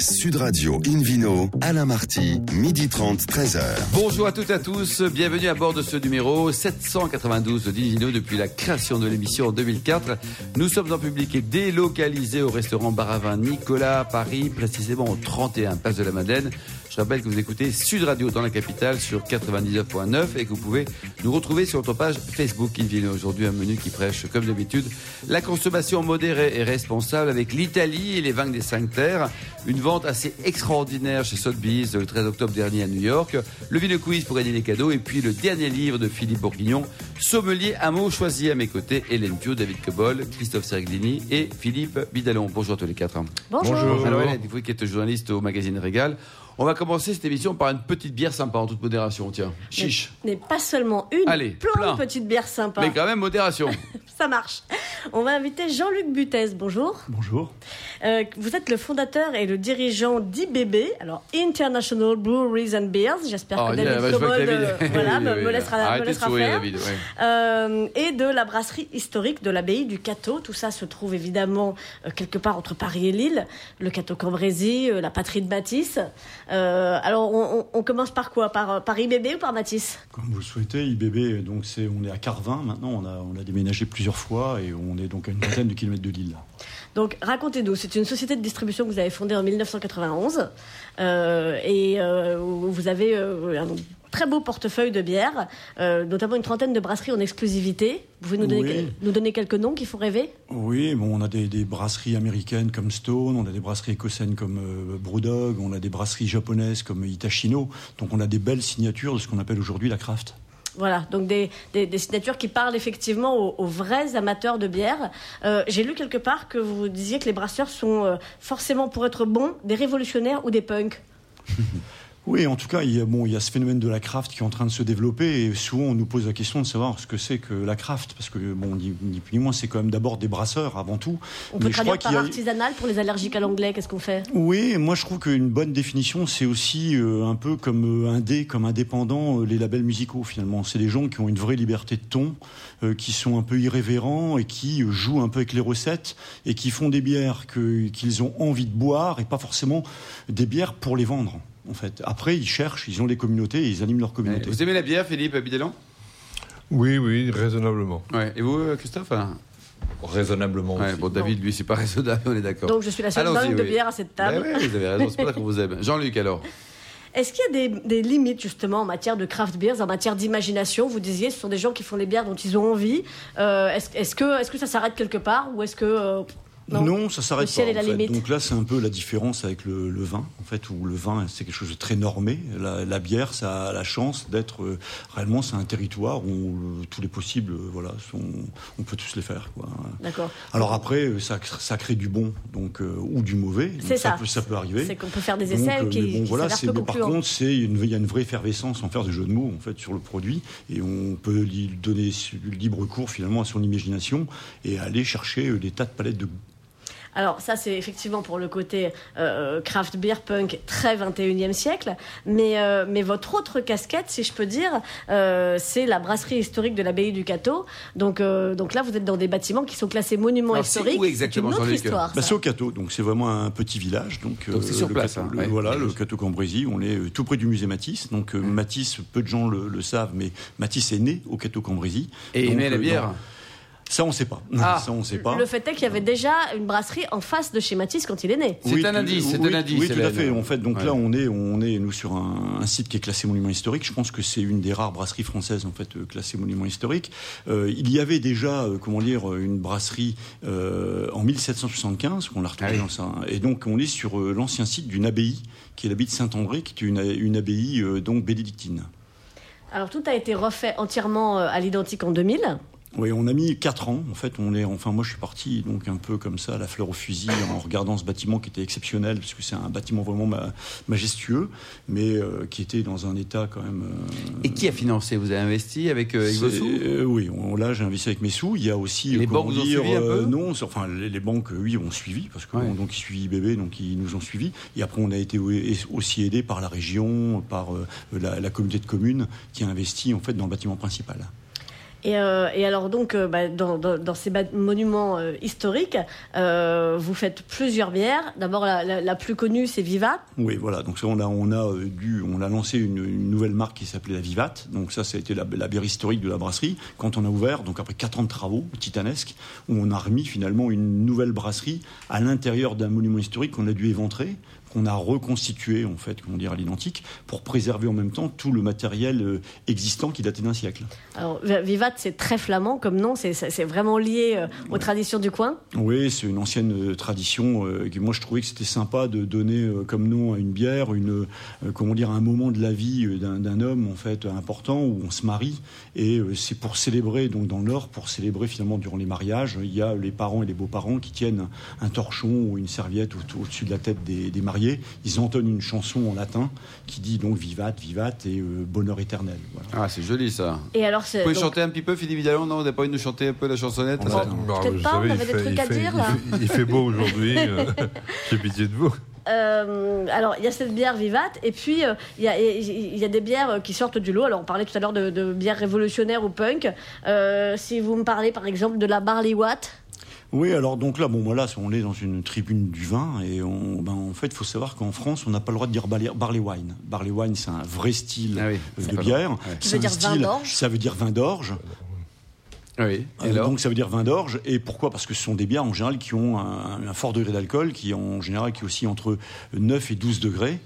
Sud Radio Invino, Alain Marty, midi 30, 13h. Bonjour à toutes et à tous, bienvenue à bord de ce numéro 792 d'Invino depuis la création de l'émission en 2004. Nous sommes en public et délocalisés au restaurant Baravin Nicolas à Paris, précisément au 31 Place de la Madeleine. Je rappelle que vous écoutez Sud Radio dans la capitale sur 99.9 et que vous pouvez nous retrouver sur notre page Facebook Invino. Aujourd'hui, un menu qui prêche, comme d'habitude, la consommation modérée et responsable avec l'Italie et les vins des cinq terres. Une vente assez extraordinaire chez Sotheby's le 13 octobre dernier à New York. Le Vino Quiz pour gagner des cadeaux et puis le dernier livre de Philippe Bourguignon, Sommelier à mots choisi à mes côtés, Hélène Pio, David Cobol, Christophe Serglini et Philippe Bidalon. Bonjour à tous les quatre. Bonjour. Alors Hélène, vous qui êtes journaliste au magazine Régal, on va commencer cette émission par une petite bière sympa en toute modération, tiens. Chiche. Mais, pas seulement une, Allez, plein, plein. de petites bières sympas. Mais quand même modération. Ça marche. On va inviter Jean-Luc Butez. Bonjour. Bonjour. Euh, vous êtes le fondateur et le dirigeant d'IBB, alors International Breweries and Beers. J'espère Oh, que yeah, David bah, Cobold, David- euh, voilà, Oui, me, oui, me oui. laissera, me Arrêtez de laissera sourire, faire. David, ouais. Euh, et de la brasserie historique de l'abbaye du Cateau. Tout ça se trouve évidemment euh, quelque part entre Paris et Lille. Le Cateau Cambrésis, euh, la patrie de Matisse. Euh, alors, on, on- on commence par quoi? Par, par IBB ou par Matisse? Comme vous le souhaitez, IBB, donc c'est, on est à Carvin maintenant, on a, on a déménagé plusieurs fois et on est donc à une vingtaine de kilomètres de Lille. Donc racontez-nous, c'est une société de distribution que vous avez fondée en 1991 euh, et euh, vous avez euh, un très beau portefeuille de bières, notamment une trentaine de brasseries en exclusivité. Vous pouvez nous donner, Oui. nous donner quelques noms qui font rêver? Oui, bon, on a des, des brasseries américaines comme Stone, on a des brasseries écossaises comme Brewdog, on a des brasseries japonaises comme Itachino, donc on a des belles signatures de ce qu'on appelle aujourd'hui la craft. Voilà, donc des, signatures qui parlent effectivement aux, aux vrais amateurs de bière. Euh, J'ai lu quelque part que vous disiez que les brasseurs sont euh, forcément, pour être bons, des révolutionnaires ou des punks. Oui, en tout cas, il y, a, bon, il y a ce phénomène de la craft qui est en train de se développer et souvent on nous pose la question de savoir ce que c'est que la craft, parce que bon, ni, ni plus ni moins, c'est quand même d'abord des brasseurs avant tout. On peut traduire par a- artisanal pour les allergiques à l'anglais, qu'est-ce qu'on fait? Oui, moi je trouve qu'une bonne définition, c'est aussi euh, un peu comme euh, indé, comme indépendant, euh, les labels musicaux finalement. C'est des gens qui ont une vraie liberté de ton, euh, qui sont un peu irrévérents et qui jouent un peu avec les recettes et qui font des bières qu'ils ont envie de boire et pas forcément des bières pour les vendre. En fait, après ils cherchent, ils ont des communautés, et ils animent leur communauté. Vous aimez la bière, Philippe Bidalon Oui, oui, raisonnablement. Ouais. Et vous, euh, Christophe? Raisonnablement Ouais, aussi. Bon, David, lui, c'est pas raisonnable, on est d'accord. Donc je suis la seule dingue de oui. bière à cette table. Ben ouais, vous avez raison, c'est pour ça qu'on vous aime. Jean-Luc, alors Est-ce qu'il y a des, des limites justement en matière de craft beers, en matière d'imagination? Vous disiez, ce sont des gens qui font des bières dont ils ont envie. Euh, est-ce, que, est-ce que ça s'arrête quelque part? Ou est-ce que euh, Non, ça s'arrête pas. en fait. Donc là, c'est un peu la différence avec le, le vin, en fait, où le vin, c'est quelque chose de très normé. La, la bière, ça a la chance d'être euh, réellement, c'est un territoire où euh, tous les possibles, euh, voilà, sont, on peut tous les faire. D'accord. Alors après, ça, ça crée du bon, donc euh, ou du mauvais. Donc C'est ça. peut, ça peut arriver. C'est qu'on peut faire des Donc, essais euh, qui, mais bon, qui voilà, peu mais par contre, c'est une, il y a une vraie effervescence sans faire de jeu de mots en fait sur le produit, et on peut lui donner libre cours finalement à son imagination et aller chercher des tas de palettes de goût. Alors ça, c'est effectivement pour le côté euh, craft beer punk très 21e siècle. Mais, euh, mais votre autre casquette, si je peux dire, euh, c'est la brasserie historique de l'abbaye du Cateau. Donc, euh, donc là, vous êtes dans des bâtiments qui sont classés monuments Alors, c'est historiques. où exactement, une autre histoire. Bah, c'est au Cateau, donc c'est vraiment un petit village. Donc, Donc c'est sur le place, Cateau- hein, le- ouais. voilà, Ouais. le Cateau Cambrésis. On est euh, tout près du musée Matisse. Donc euh, Matisse, peu de gens le, le savent, mais Matisse est né au Cateau Cambrésis. Et Donc, aimez la euh, bière dans- Ça, on sait pas. Ah. Ça, on sait pas. Le fait est qu'il y avait déjà une brasserie en face de chez Matisse quand il est né. C'est un tout- indice, c'est oui, un indice, Oui, tout à fait. En fait, donc Ouais. là, on est, on est nous sur un, un site qui est classé monument historique. Je pense que c'est une des rares brasseries françaises en fait euh, classées monument historique. Euh, il y avait déjà, euh, comment dire, une brasserie euh, en 1775 qu'on l'a retrouvée Ah oui. dans ça. Et donc, on est sur euh, l'ancien site d'une abbaye qui est l'abbaye de Saint-André, qui est une, une abbaye euh, donc bénédictine. Alors tout a été refait entièrement euh, à l'identique en 2000. Oui, on a mis quatre ans. En fait, on est, enfin, moi, je suis parti donc un peu comme ça, la fleur au fusil, en regardant ce bâtiment qui était exceptionnel, parce que c'est un bâtiment vraiment ma- majestueux, mais euh, qui était dans un état quand même. euh, Et qui a financé? Vous avez investi avec euh, avec vos sous euh, Oui, on- là j'ai investi avec mes sous. Il y a aussi Les banques vous ont dire, suivi un peu? Non, enfin les, les banques, oui, ont suivi parce que Ouais. donc ils suivent IBB, donc ils nous ont suivis. Et après on a été aussi aidé par la région, par la, la communauté de communes qui a investi en fait dans le bâtiment principal. Et, euh, et alors donc, euh, bah, dans, ces monuments euh, historiques, vous faites plusieurs bières. D'abord, la, plus connue, c'est Vivat. Oui, voilà. Donc ça, on a, on a dû, on a lancé une, nouvelle marque qui s'appelait la Vivat. Donc ça, été la, la bière historique de la brasserie. Quand on a ouvert, donc après quatre ans de travaux titanesques, où on a remis finalement une nouvelle brasserie à l'intérieur d'un monument historique qu'on a dû éventrer, qu'on a reconstitué en fait, comment dire, à l'identique, pour préserver en même temps tout le matériel euh, existant qui datait d'un siècle. Alors, Vi- Vivat, c'est très flamand comme nom, c'est- vraiment lié euh, aux traditions du coin? Oui, c'est une ancienne euh, tradition. euh, que moi, je trouvais que c'était sympa de donner euh, comme nom à une bière, une, euh, comment dire, un moment de la vie d'un homme en fait important où on se marie. Et c'est pour célébrer, donc dans le Nord, pour célébrer finalement durant les mariages, il y a les parents et les beaux-parents qui tiennent un torchon ou une serviette au- au-dessus de la tête des, des mariés. Ils entonnent une chanson en latin qui dit donc vivat, vivat et euh, bonheur éternel. Voilà. Ah, c'est joli ça. Et alors. Vous pouvez donc- chanter un petit peu, Philippe Vidalon Non, vous n'avez pas envie de nous chanter un peu la chansonnette Ah, là bah, peut-être vous pas, on savez, il des fait- trucs il à fait- dire, il là. fait- Il fait beau aujourd'hui. euh, J'ai pitié de vous. Euh, alors, il y a cette bière Vivat, et puis euh, il y, a, il y a des bières qui sortent du lot. Alors, on parlait tout à l'heure de, de bières révolutionnaires ou punk. Euh, si vous me parlez, par exemple, de la Barley Watt, Oui, alors donc là, bon, voilà, on est dans une tribune du vin et on, ben, en fait, il faut savoir qu'en France, on n'a pas le droit de dire barley, wine. Barley wine, c'est un vrai style Ah oui, de bière. Ouais. C'est veut dire vin d'orge. Ça veut dire vin d'orge. Oui. Et Euh, alors donc ça veut dire vin d'orge. Et pourquoi? Parce que ce sont des bières en général qui ont un, un fort degré d'alcool, qui en général qui est aussi entre 9 et 12 degrés.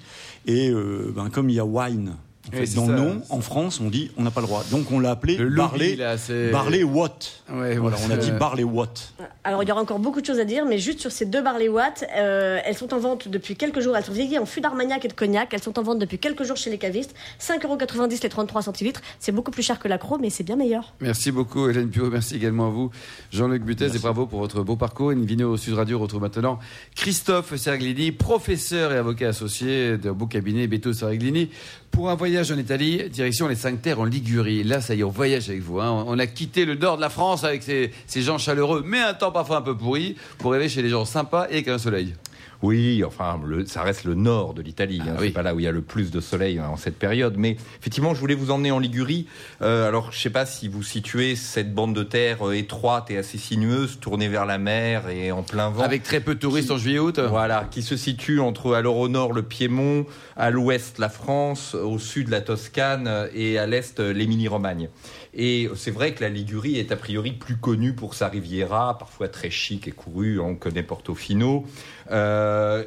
Et euh, ben, comme il y a wine en fait, dans ça. le nom, en France, on dit on n'a pas le droit. Donc on l'a appelé Le lobby, Barley, là. Barley Watt. Ouais, Voilà, on a dit Barley Watt. Alors, il y aura encore beaucoup de choses à dire, mais juste sur ces deux Barley Watt, euh, elles sont en vente depuis quelques jours. Elles sont vieillies en fût d'armagnac et de cognac. Elles sont en vente depuis quelques jours chez les cavistes. 5,90€ les 33 centilitres. C'est beaucoup plus cher que l'accro, mais c'est bien meilleur. Merci beaucoup Hélène Pio, merci également à vous Jean-Luc Butez et bravo pour votre beau parcours. Invino Sud Radio retrouve maintenant Christophe Serglini, professeur et avocat associé d'un beau cabinet Beto Serglini pour un voyage en Italie, direction les Cinq Terres en Ligurie. Là, ça y est, on voyage avec vous. hein. On a quitté le nord de la France avec ces, gens chaleureux, mais un temps parfois un peu pourri, pour arriver chez des gens sympas et avec un soleil. Oui, enfin, le- ça reste le nord de l'Italie. Ah hein, oui. C'est pas là où il y a le plus de soleil hein, en cette période. Mais effectivement, je voulais vous emmener en Ligurie. Euh, alors, je sais pas si vous situez cette bande de terre euh, étroite et assez sinueuse, tournée vers la mer et en plein vent. Avec très peu de touristes en juillet-août. Voilà, qui se situe entre, alors au nord, le Piémont, à l'ouest, la France, au sud, la Toscane et à l'est, l'Émilie-Romagne. Et c'est vrai que la Ligurie est a priori plus connue pour sa Riviera, parfois très chic et courue, on connaît Portofino, euh,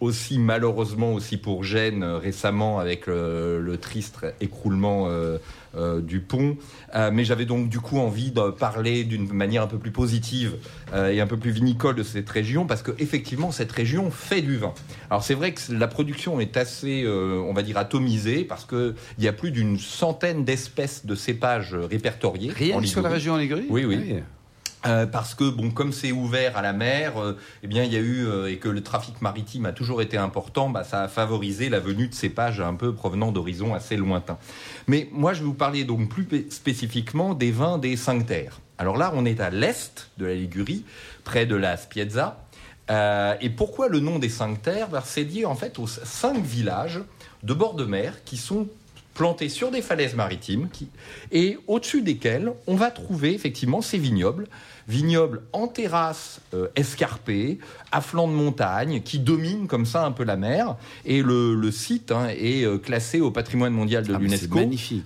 aussi malheureusement aussi pour Gênes euh, récemment avec le, le triste écroulement euh, euh, du pont. Euh, mais j'avais donc du coup envie de parler d'une manière un peu plus positive euh, et un peu plus vinicole de cette région parce que effectivement cette région fait du vin. Alors c'est vrai que la production est assez, euh, on va dire, atomisée parce que il y a plus d'une centaine d'espèces de cépages euh, répertoriés. Rien en sur la région en Ligurie? Oui, oui. Ah Euh, parce que bon, comme c'est ouvert à la mer, euh, eh bien il y a eu euh, et que le trafic maritime a toujours été important, bah, ça a favorisé la venue de cépages un peu provenant d'horizons assez lointains. Mais moi, je vais vous parler donc plus spécifiquement des vins des cinq terres. Alors là, on est à l'est de la Ligurie, près de la Spiezza. Euh, et pourquoi le nom des cinq terres? Ben, C'est lié en fait aux cinq villages de bord de mer qui sont plantés sur des falaises maritimes qui, et au-dessus desquels on va trouver effectivement ces vignobles, vignobles en terrasse euh, escarpée, à flanc de montagne, qui dominent comme ça un peu la mer. Et le, le site hein, est euh, classé au patrimoine mondial de Ah, l'UNESCO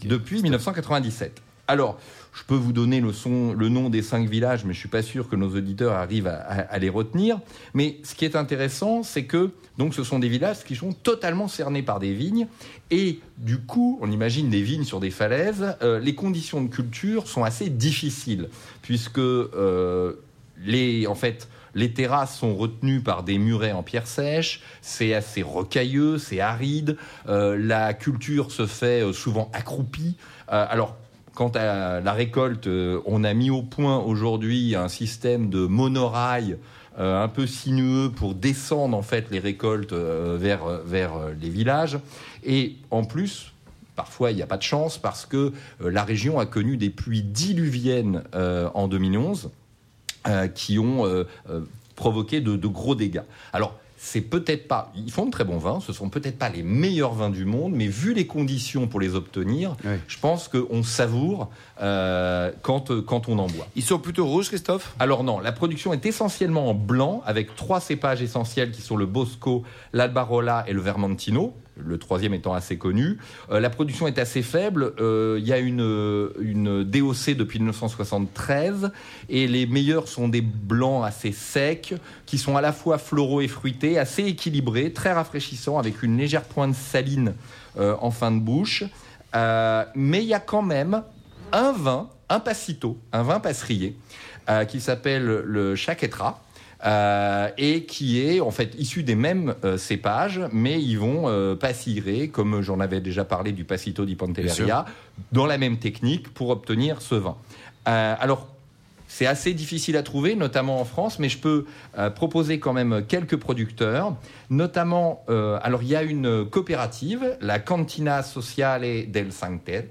depuis 1997. Alors, je peux vous donner le, son, le nom des cinq villages, mais je suis pas sûr que nos auditeurs arrivent à, les retenir. Mais ce qui est intéressant, c'est que donc ce sont des villages qui sont totalement cernés par des vignes, et du coup, on imagine des vignes sur des falaises. euh, les conditions de culture sont assez difficiles, puisque euh, les, en fait, les terrasses sont retenues par des murets en pierre sèche, c'est assez rocailleux, c'est aride, euh, la culture se fait souvent accroupie. Alors, quant à la récolte, euh, on a mis au point aujourd'hui un système de monorail euh, un peu sinueux pour descendre en fait les récoltes euh, vers, les villages. Et en plus, parfois il n'y a pas de chance parce que la région a connu des pluies diluviennes en 2011 euh, qui ont provoqué de, de gros dégâts. Alors, c'est peut-être pas, ils font de très bons vins, ce sont peut-être pas les meilleurs vins du monde, mais vu les conditions pour les obtenir, je pense qu'on savoure euh, quand, quand on en boit. Ils sont plutôt rouges, Christophe? Alors non, la production est essentiellement en blanc, avec trois cépages essentiels qui sont le Bosco, l'Albarola et le Vermentino. Le troisième étant assez connu. Euh, la production est assez faible. Euh, Il y a une, euh, une DOC depuis 1973 et les meilleurs sont des blancs assez secs qui sont à la fois floraux et fruités, assez équilibrés, très rafraîchissants avec une légère pointe saline euh, en fin de bouche. Euh, mais il y a quand même un vin, un passito, un vin passerier, euh, qui s'appelle le Chaquetra. Euh, et qui est en fait issu des mêmes euh, cépages, mais ils vont euh, passierer, comme j'en avais déjà parlé du Passito di Pantelleria, dans la même technique pour obtenir ce vin. Alors, c'est assez difficile à trouver, notamment en France, mais je peux euh, proposer quand même quelques producteurs, notamment, euh, alors il y a une coopérative, la Cantina Sociale del Sancte, euh,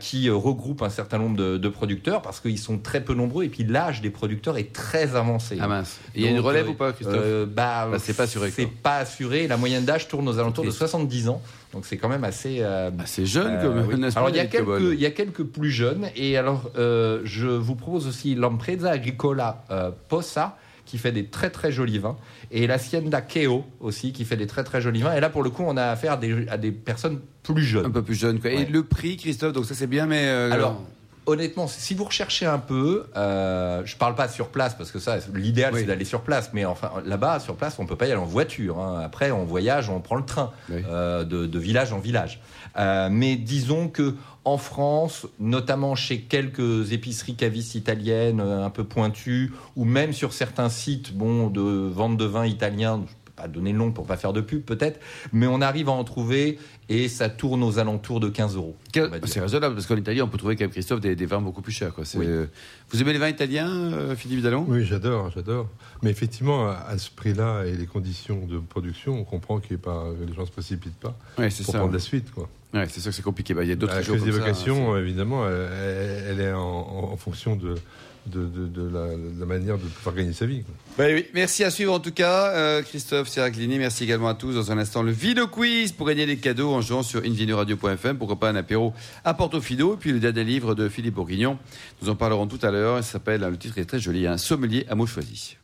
qui euh, regroupe un certain nombre de, de producteurs parce qu'ils sont très peu nombreux et puis l'âge des producteurs est très avancé. Ah mince. Il y a une relève euh, ou pas, Christophe euh, bah, Bah, c'est pas assuré, C'est pas assuré. La moyenne d'âge tourne aux alentours de Triste. 70 ans. Donc c'est quand même assez. euh, Ah, C'est jeune euh, comme oui. n'est-ce pas, Alors il y, a quelques, il y a quelques plus jeunes. Et alors euh, je vous propose aussi l'Empresa Agricola euh, Posa qui fait des très très jolis vins et l'Hacienda Keo aussi qui fait des très très jolis vins. Et là pour le coup on a affaire à des, à des personnes plus jeunes. Un peu plus jeune. Quoi. Et le prix, Christophe, donc ça c'est bien, mais. euh, Alors, honnêtement, si vous recherchez un peu, euh, je parle pas sur place parce que ça, l'idéal Oui. c'est d'aller sur place. Mais enfin, là-bas, sur place, on peut pas y aller en voiture. hein. Après, on voyage, on prend le train Oui. euh, de, de village en village. Euh, mais disons que en France, notamment chez quelques épiceries cavistes italiennes euh, un peu pointues, ou même sur certains sites, bon, de vente de vin italien. Pas donner le nom pour pas faire de pub peut-être, mais on arrive à en trouver et ça tourne aux alentours de 15 euros. c'est raisonnable parce qu'en Italie, on peut trouver quand même, Christophe, des, des vins beaucoup plus chers. Quoi. Oui. Vous aimez les vins italiens, euh, Philippe Dallon? Oui, j'adore, j'adore. Mais effectivement, à à ce prix-là et les conditions de production, on comprend qu'il y ait pas, que les gens ne se précipitent pas Ouais, c'est pour ça. prendre la suite. Quoi. Ouais, c'est sûr que c'est compliqué. Bah, il y a d'autres La choses crise comme ça, d'évocation, hein, évidemment, elle, elle- elle est en, en- en fonction de, de, de- la, manière de pouvoir gagner sa vie. oui, merci à suivre en tout cas, euh, Christophe Siraglini. Merci également à tous. Dans un instant, le Vino Quiz pour gagner des cadeaux en jouant sur invinoradio.fm. Pourquoi pas un apéro à Portofino. Et puis le dernier livre de Philippe Bourguignon. Nous en parlerons tout à l'heure. Il s'appelle, le titre est très joli, un sommelier à mots choisis.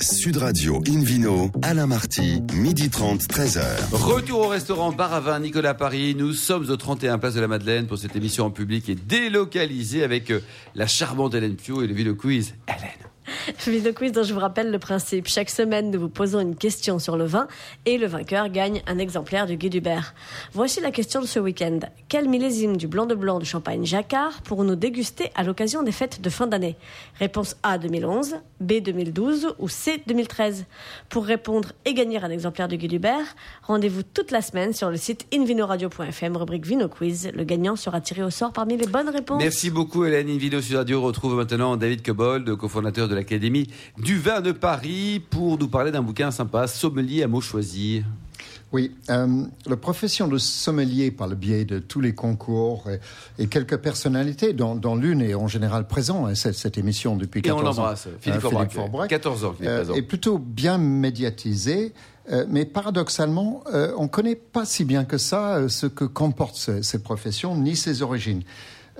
Sud Radio Invino, Alain Marty, midi 30, 13h. Retour au restaurant Bar à Vin Nicolas Paris. Nous sommes au 31 Place de la Madeleine pour cette émission en public et délocalisée avec euh, la charmante Hélène Pio et le Vino Quiz. Hélène. Vino Quiz dont je vous rappelle le principe. Chaque semaine, nous vous posons une question sur le vin et le vainqueur gagne un exemplaire du Guy Dubert. Voici la question de ce week-end. Quel millésime du blanc de blanc de champagne Jacquard pourrons-nous déguster à l'occasion des fêtes de fin d'année? Réponse A 2011, B 2012 ou C 2013. Pour répondre et gagner un exemplaire du Guy Dubert, rendez-vous toute la semaine sur le site invinoradio.fm, rubrique Vino Quiz. Le gagnant sera tiré au sort parmi les bonnes réponses. Merci beaucoup Hélène. Sur Radio retrouve maintenant David Cobold, cofondateur de l'Académie du vin de Paris, pour nous parler d'un bouquin sympa, Sommelier à mots choisis. Oui, euh, la profession de sommelier par le biais de tous les concours et, et quelques personnalités, dont, dont l'une est en général présent à cette, cette émission depuis Et on 14 ans. l'embrasse, Philippe Euh, Forbrac. Forbrac. 14 ans qu'il est Euh, est plutôt bien médiatisé. euh, mais paradoxalement, euh, on ne connaît pas si bien que ça euh, ce que comporte ce- cette profession ni ses origines.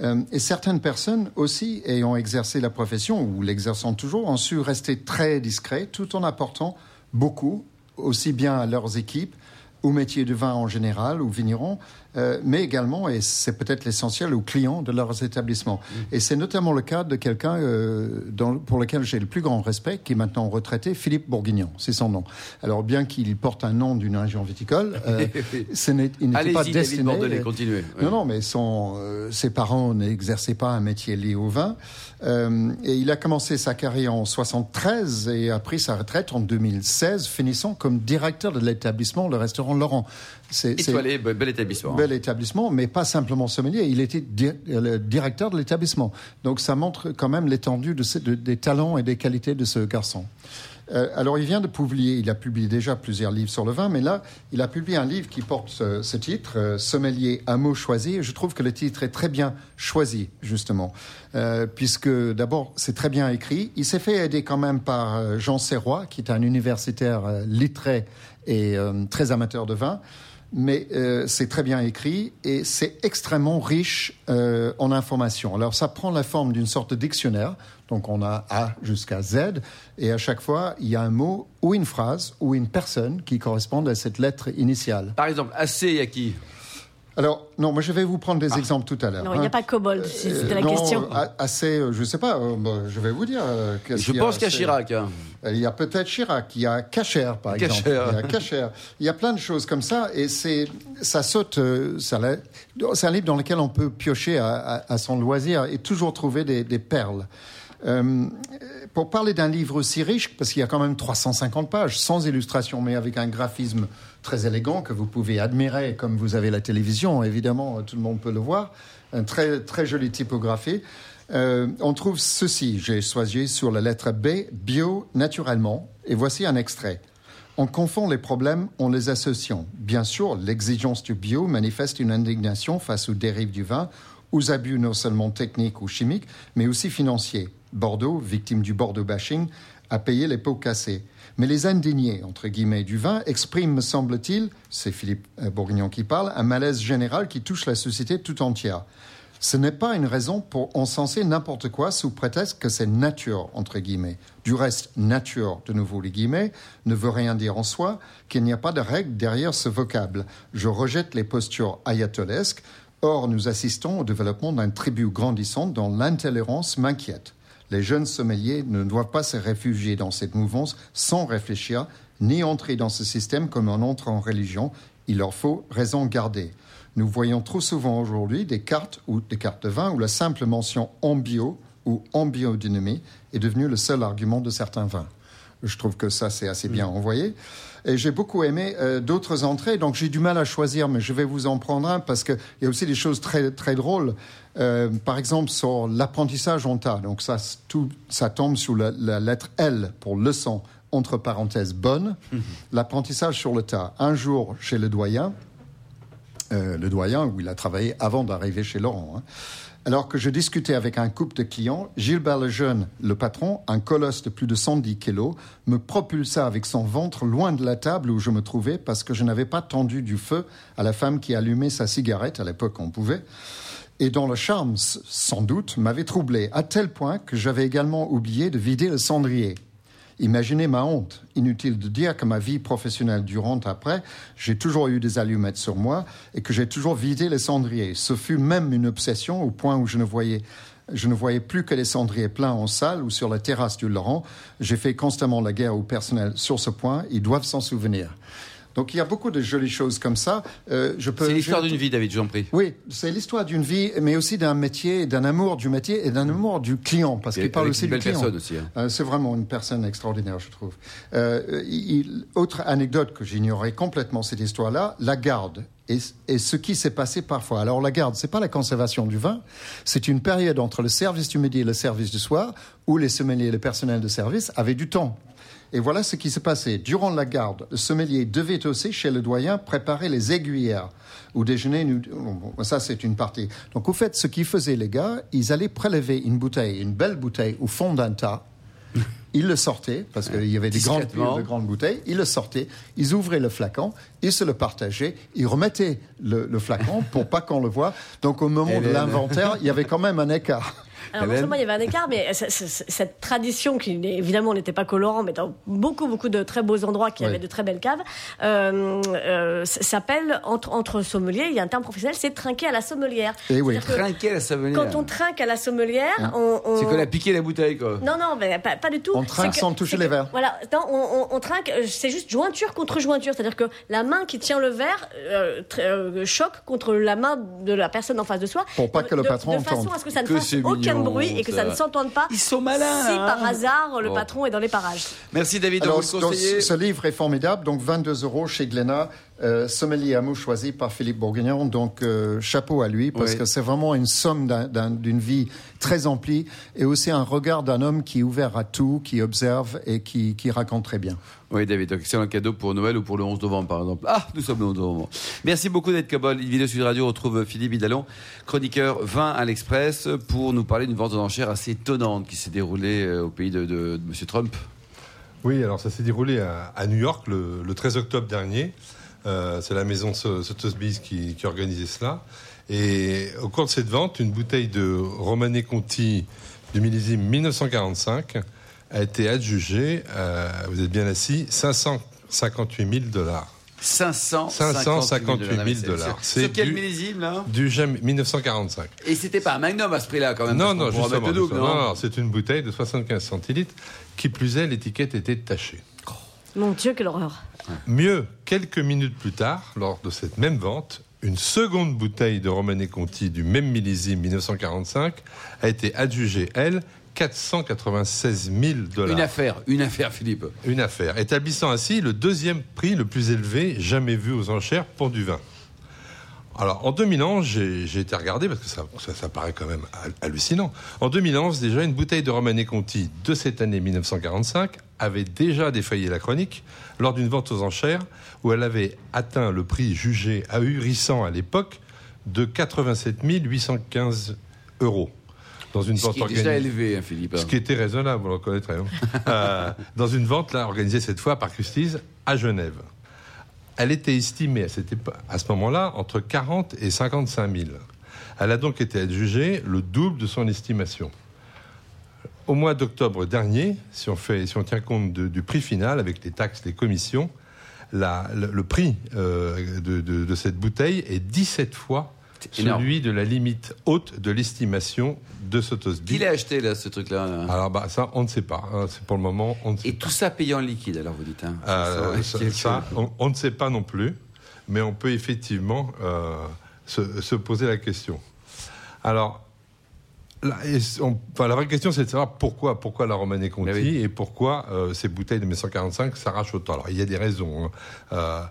Euh, et certaines personnes aussi, ayant exercé la profession ou l'exerçant toujours, ont su rester très discrets tout en apportant beaucoup, aussi bien à leurs équipes, au métier de vin en général, aux vignerons, euh, mais également, et c'est peut-être l'essentiel, aux clients de leurs établissements. Et c'est notamment le cas de quelqu'un euh, pour lequel j'ai le plus grand respect, qui est maintenant retraité, Philippe Bourguignon, c'est son nom. Alors bien qu'il porte un nom d'une région viticole, euh, ce n'est- il n'était pas destiné... Bordelais, continuez. Ouais. Non, non, mais son, euh, ses parents n'exerçaient pas un métier lié au vin. Euh, et il a commencé sa carrière en 73 et a pris sa retraite en 2016, finissant comme directeur de l'établissement, le restaurant Laurent. C'est Étoilé, be- bel établissement. bel établissement, mais pas simplement sommelier. Il était di- euh, le directeur de l'établissement. Donc ça montre quand même l'étendue de ce- de- des talents et des qualités de ce garçon. Euh, alors, il vient de publier, il a publié déjà plusieurs livres sur le vin, mais là, il a publié un livre qui porte ce, ce titre, euh, Sommelier, un mot choisi. Je trouve que le titre est très bien choisi, justement, euh, puisque d'abord, c'est très bien écrit. Il s'est fait aider quand même par Jean Serrois, qui est un universitaire lettré et euh, très amateur de vin mais euh, c'est très bien écrit et c'est extrêmement riche euh, en informations. Alors ça prend la forme d'une sorte de dictionnaire, donc on a A jusqu'à Z, et à chaque fois il y a un mot ou une phrase ou une personne qui correspondent à cette lettre initiale. Par exemple, assez, il y a qui? Alors non, moi je vais vous prendre des exemples tout à l'heure. Non, il n'y a hein. pas Kobold, si c'était la non, question. a- assez, euh, je sais pas, euh, bah, je vais vous dire. euh, Je pense qu'il y a Chirac. hein. il y a peut-être Chirac, il y a Cacher, par exemple. Cacher. Il y a Cacher. Il y a plein de choses comme ça, et c'est, ça saute. euh, ça c'est un livre dans lequel on peut piocher à, à- à son loisir et toujours trouver des, des perles. Euh, pour parler d'un livre aussi riche, parce qu'il y a quand même 350 pages, sans illustration, mais avec un graphisme très élégant que vous pouvez admirer, comme vous avez la télévision, évidemment, tout le monde peut le voir, un très, très jolie typographie. Euh, on trouve ceci, j'ai choisi sur la lettre B, bio naturellement, et voici un extrait. On confond les problèmes en les associant. Bien sûr, l'exigence du bio manifeste une indignation face aux dérives du vin, aux abus non seulement techniques ou chimiques, mais aussi financiers. Bordeaux, victime du Bordeaux bashing, a payé les pots cassés. Mais les indignés, entre guillemets, du vin expriment, me semble-t-il, c'est Philippe euh, Bourguignon qui parle, un malaise général qui touche la société tout entière. Ce n'est pas une raison pour encenser n'importe quoi sous prétexte que c'est nature, entre guillemets. Du reste, nature, de nouveau les guillemets, ne veut rien dire en soi, qu'il n'y a pas de règle derrière ce vocable. Je rejette les postures ayatolesques. Or, nous assistons au développement d'un tribut grandissant dont l'intolérance m'inquiète. Les jeunes sommeliers ne doivent pas se réfugier dans cette mouvance sans réfléchir, ni entrer dans ce système comme on entre en religion. Il leur faut raison garder. Nous voyons trop souvent aujourd'hui des cartes ou des cartes de vin où la simple mention en bio ou en biodynamie est devenue le seul argument de certains vins. Je trouve que ça, c'est assez bien envoyé. Et j'ai beaucoup aimé euh, d'autres entrées, donc j'ai du mal à choisir, mais je vais vous en prendre un parce qu'il y a aussi des choses très, très drôles. Euh, par exemple, sur l'apprentissage en tas. Donc ça, tout, ça tombe sous la, la lettre L pour leçon, entre parenthèses, bonne. L'apprentissage sur le tas. Un jour, chez le doyen, euh, le doyen où il a travaillé avant d'arriver chez Laurent. hein. Alors que je discutais avec un couple de clients, Gilbert Lejeune, le patron, un colosse de plus de 110 kilos, me propulsa avec son ventre loin de la table où je me trouvais parce que je n'avais pas tendu du feu à la femme qui allumait sa cigarette, à l'époque on pouvait, et dont le charme, sans doute, m'avait troublé, à tel point que j'avais également oublié de vider le cendrier. Imaginez ma honte. Inutile de dire que ma vie professionnelle durant après, j'ai toujours eu des allumettes sur moi et que j'ai toujours vidé les cendriers. Ce fut même une obsession au point où je ne voyais, je ne voyais plus que les cendriers pleins en salle ou sur la terrasse du Laurent. J'ai fait constamment la guerre au personnel sur ce point. Ils doivent s'en souvenir. Donc il y a beaucoup de jolies choses comme ça. Euh, je peux. C'est l'histoire je- d'une vie, David, je vous en prie. oui, c'est l'histoire d'une vie, mais aussi d'un métier, d'un amour du métier et d'un amour du client, parce qu'il parle aussi une du belle client. personne aussi, hein. Euh, c'est vraiment une personne extraordinaire, je trouve. Euh, il- autre anecdote que j'ignorais complètement cette histoire-là, la garde. Et, et ce qui s'est passé parfois. Alors la garde, c'est pas la conservation du vin, c'est une période entre le service du midi et le service du soir où les sommeliers et le personnel de service avaient du temps. Et voilà ce qui s'est passé. Durant la garde, le sommelier devait aussi, chez le doyen, préparer les aiguillères. Au déjeuner, nous- bon, ça c'est une partie. Donc au fait, ce qu'ils faisaient les gars, ils allaient prélever une bouteille, une belle bouteille, au fond d'un tas. Ils le sortaient, parce qu'il y avait des grandes, de grandes bouteilles. Ils le sortaient, ils ouvraient le flacon, ils se le partageaient, ils remettaient le, le flacon pour pas qu'on le voie. Donc au moment de l'inventaire, il y avait quand même un écart. Alors non seulement il y avait un écart, mais c- c- c- cette tradition qui évidemment n'était pas colorant, mais dans beaucoup beaucoup de très beaux endroits qui Oui. avaient de très belles caves, euh, euh, s'appelle entre entre sommeliers, il y a un terme professionnel, c'est trinquer à la sommelière. Eh oui. Trinquer la savonnière. Quand on trinque à la sommelière, on, on- C'est qu'on a piqué la bouteille, quoi. non, non, mais pas, pas du tout. On trinque que- sans toucher les verres. Voilà, non, on, on- on trinque, euh, c'est juste jointure contre jointure. C'est-à-dire que la main qui tient le verre euh, tr- euh, choque contre la main de la personne en face de soi. Pour pas que le de, patron De façon entende. à ce que ça ne Que fasse c'est aucun mignon, bruit et que ça, ne s'entende pas. Ils sont malins, Si hein. par hasard le Bon. patron est dans les parages. Merci, David, de Alors, vous le donc, conseiller. ce livre est formidable, donc 22 euros chez Glénat. Euh, sommelier à mot choisi par Philippe Bourguignon. Donc, euh, chapeau à lui, parce Oui. que c'est vraiment une somme d'un- d'un- d'une vie très emplie et aussi un regard d'un homme qui est ouvert à tout, qui observe et qui, qui raconte très bien. Oui, David, donc excellent cadeau pour Noël ou pour le 11 novembre, par exemple. Ah, nous sommes le 11 novembre. Merci beaucoup d'être Cabol. Une vidéo Sud Radio retrouve Philippe Vidalon, chroniqueur vin à l'Express, pour nous parler d'une vente aux enchères assez étonnante qui s'est déroulée euh, au pays de, de, de M. Trump. Oui, alors ça s'est déroulé à, à New York le, le 13 octobre dernier. Euh, c'est la maison So- Sotheby's qui, qui organisait cela. Et au cours de cette vente, une bouteille de Romanée Conti du millésime 1945 a été adjugée, euh, vous êtes bien assis, 558 000 dollars. 558 000 000 dollars. C'est quel millésime, là? Du GEM 1945. Et c'était pas un magnum à ce prix-là, quand même. Non, non, justement. double, non? Non, non, c'est une bouteille de 75 centilitres. Qui plus est, l'étiquette était tachée. Mon Dieu, quelle horreur. Mieux, quelques minutes plus tard, lors de cette même vente, une seconde bouteille de Romanée Conti du même millésime 1945 a été adjugée, elle, 496 000 dollars. Une affaire, une affaire, Philippe. Une affaire, établissant ainsi le deuxième prix le plus élevé jamais vu aux enchères pour du vin. Alors, en 2011, j'ai j'ai été regardé parce que ça, ça, ça paraît quand même hal- hallucinant. En 2011, déjà, une bouteille de Romanée Conti de cette année 1945 avait déjà défailli la chronique lors d'une vente aux enchères où elle avait atteint le prix jugé ahurissant à l'époque de 87 815 euros. Dans une Ce vente qui est déjà organisée. élevé, hein, Philippe. Ce qui était raisonnable, vous le hein. Euh, dans une vente là, organisée cette fois par Christie's à Genève. Elle était estimée à, ce moment-là entre 40 et 55 000. Elle a donc été adjugée le double de son estimation. Au mois d'octobre dernier, si on, fait, si on tient compte du prix final avec les taxes, les commissions, le, prix euh, de cette bouteille est 17 fois Énorme. celui de la limite haute de l'estimation de Sotheby's. Qui l'a acheté, là, ce truc-là là Alors bah, ça, on ne sait pas. hein. C'est pour le moment, on ne sait Et pas. tout ça payé en liquide, alors vous dites. Hein? Euh, Ça, ça, quel- ça, on, on ne sait pas non plus, mais on peut effectivement euh, se, se poser la question. Alors, la, et on- enfin, la vraie question, c'est de savoir pourquoi, pourquoi la Romanée Conti Mais oui. et pourquoi euh, ces bouteilles de 1945 s'arrachent autant. Alors, il y a des raisons. hein. Euh,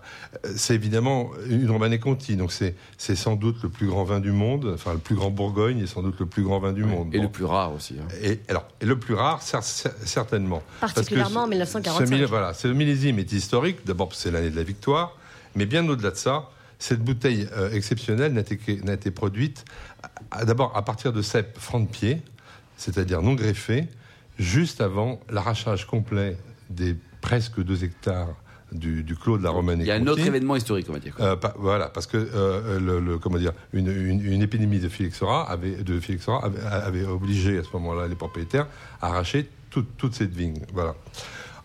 c'est évidemment une Romanée Conti, donc c'est c'est sans doute le plus grand vin du monde, enfin le plus grand Bourgogne et sans doute le plus grand vin du monde. Et Bon. le plus rare aussi. hein. Et, alors, et le plus rare, cer- cer- certainement. Parce que Particulièrement en ce- 1945. ce milli- voilà, ce millésime est historique. D'abord, c'est l'année de la victoire. Mais bien au-delà de ça, cette bouteille euh, exceptionnelle n'a été, n'a été produite d'abord à partir de cèpes francs de pied, c'est-à-dire non greffés, juste avant l'arrachage complet des presque 2 hectares du, du clos de la Romanée Il y a un autre événement historique, on va dire. Euh, pa- voilà, parce que euh, le, le- comment dire, une, une- une épidémie de phylloxéra avait, de avait, avait obligé à ce moment-là les propriétaires à arracher toute, toute cette vigne. Voilà.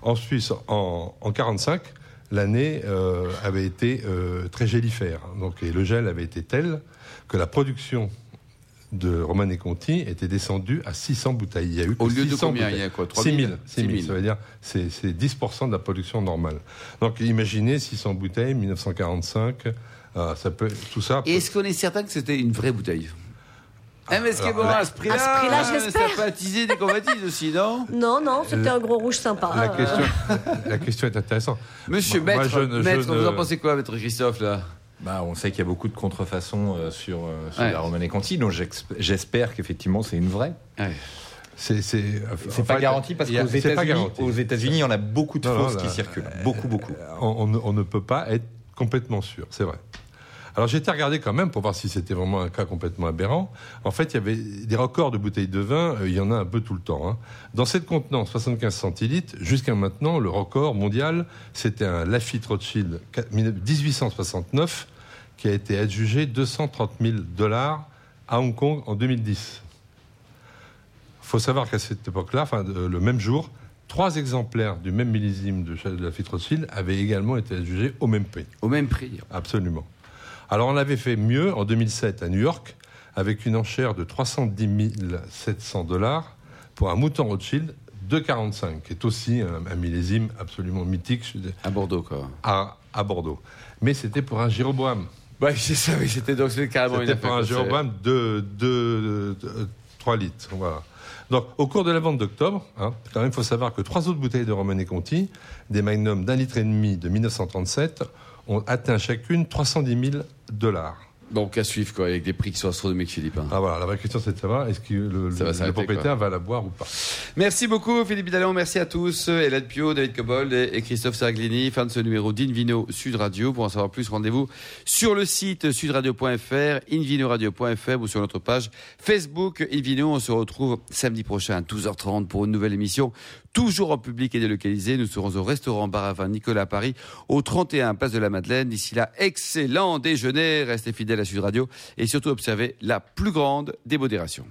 En Suisse, en, en 45, l'année euh, avait été euh, très gélifère. Donc, et le gel avait été tel que la production de Romanée Conti était descendue à 600 bouteilles. Il y a eu Au lieu de 600 combien bouteilles. Il y a quoi 6 000. 3000 6 000, ça veut dire c'est c'est 10% de la production normale. Donc imaginez 600 bouteilles, 1945, euh, ça peut, tout ça. Et est-ce qu'on est certain que c'était une vraie bouteille? Ah, mais est-ce que bon, là- à ce prix-là, À ce prix-là, euh, j'espère. ça attiser des convoitises aussi, non Non, non, c'était un gros rouge sympa. la, Euh, question, la question est intéressante. Monsieur Moi- moi, Maître, je ne- je Maître, ne- vous en pensez quoi, Maître Christophe, là? Bah, on sait qu'il y a beaucoup de contrefaçons euh, sur, euh, sur Ouais. la Romanée Conti, donc j'ex- j'espère qu'effectivement c'est une vraie. Ouais. C'est c'est- C'est enfin, pas garanti parce il y a- qu'aux c'est pas États-Unis, garanti. aux États-Unis, il y en a beaucoup de Non, non, fausses là, qui circulent, beaucoup, beaucoup. on, on ne- on ne peut pas être complètement sûr, c'est vrai. Alors j'ai été regardé quand même pour voir si c'était vraiment un cas complètement aberrant. En fait, il y avait des records de bouteilles de vin, euh, il y en a un peu tout le temps. hein. Dans cette contenance, 75 centilitres, jusqu'à maintenant, le record mondial, c'était un Lafitte Rothschild 4- 1869 qui a été adjugé 230 000 dollars à Hong Kong en 2010. Il faut savoir qu'à cette époque-là, enfin, de- le même jour, trois exemplaires du même millésime de, de Rothschild avaient également été adjugés au même prix. Au même prix. Absolument. Alors on avait fait mieux en 2007 à New York avec une enchère de 310 700 dollars pour un mouton Rothschild 2,45, qui est aussi un, millésime absolument mythique À Bordeaux, quoi. à, à Bordeaux. Mais c'était pour un Jéroboam. Ouais, c'est ça, oui, c'était donc carrément C'était pour un de, de, de- 3 litres. Voilà. Donc, au cours de la vente d'octobre, hein, quand même, il faut savoir que trois autres bouteilles de Romanée Conti, des magnums d'un litre et demi de 1937, ont atteint chacune 310 000 dollars. Donc à suivre quoi, avec des prix qui sont astronomiques, Philippe. hein. Ah voilà, la vraie question c'est de savoir est-ce que le, Ça va le- propriétaire va la boire ou pas? Merci beaucoup Philippe Bidalon, merci à tous. Hélène Pio, David Cobold et et Christophe Saraglini. Fin de ce numéro d'Invino Sud Radio. Pour en savoir plus, rendez-vous sur le site sudradio.fr, invinoradio.fr ou sur notre page Facebook Invino. On se retrouve samedi prochain à 12h30 pour une nouvelle émission. Toujours en public et délocalisé. Nous serons au restaurant Bar à Vin Nicolas Paris, au 31 Place de la Madeleine. D'ici là, excellent déjeuner. Restez fidèles à Sud Radio et surtout observez la plus grande démodération.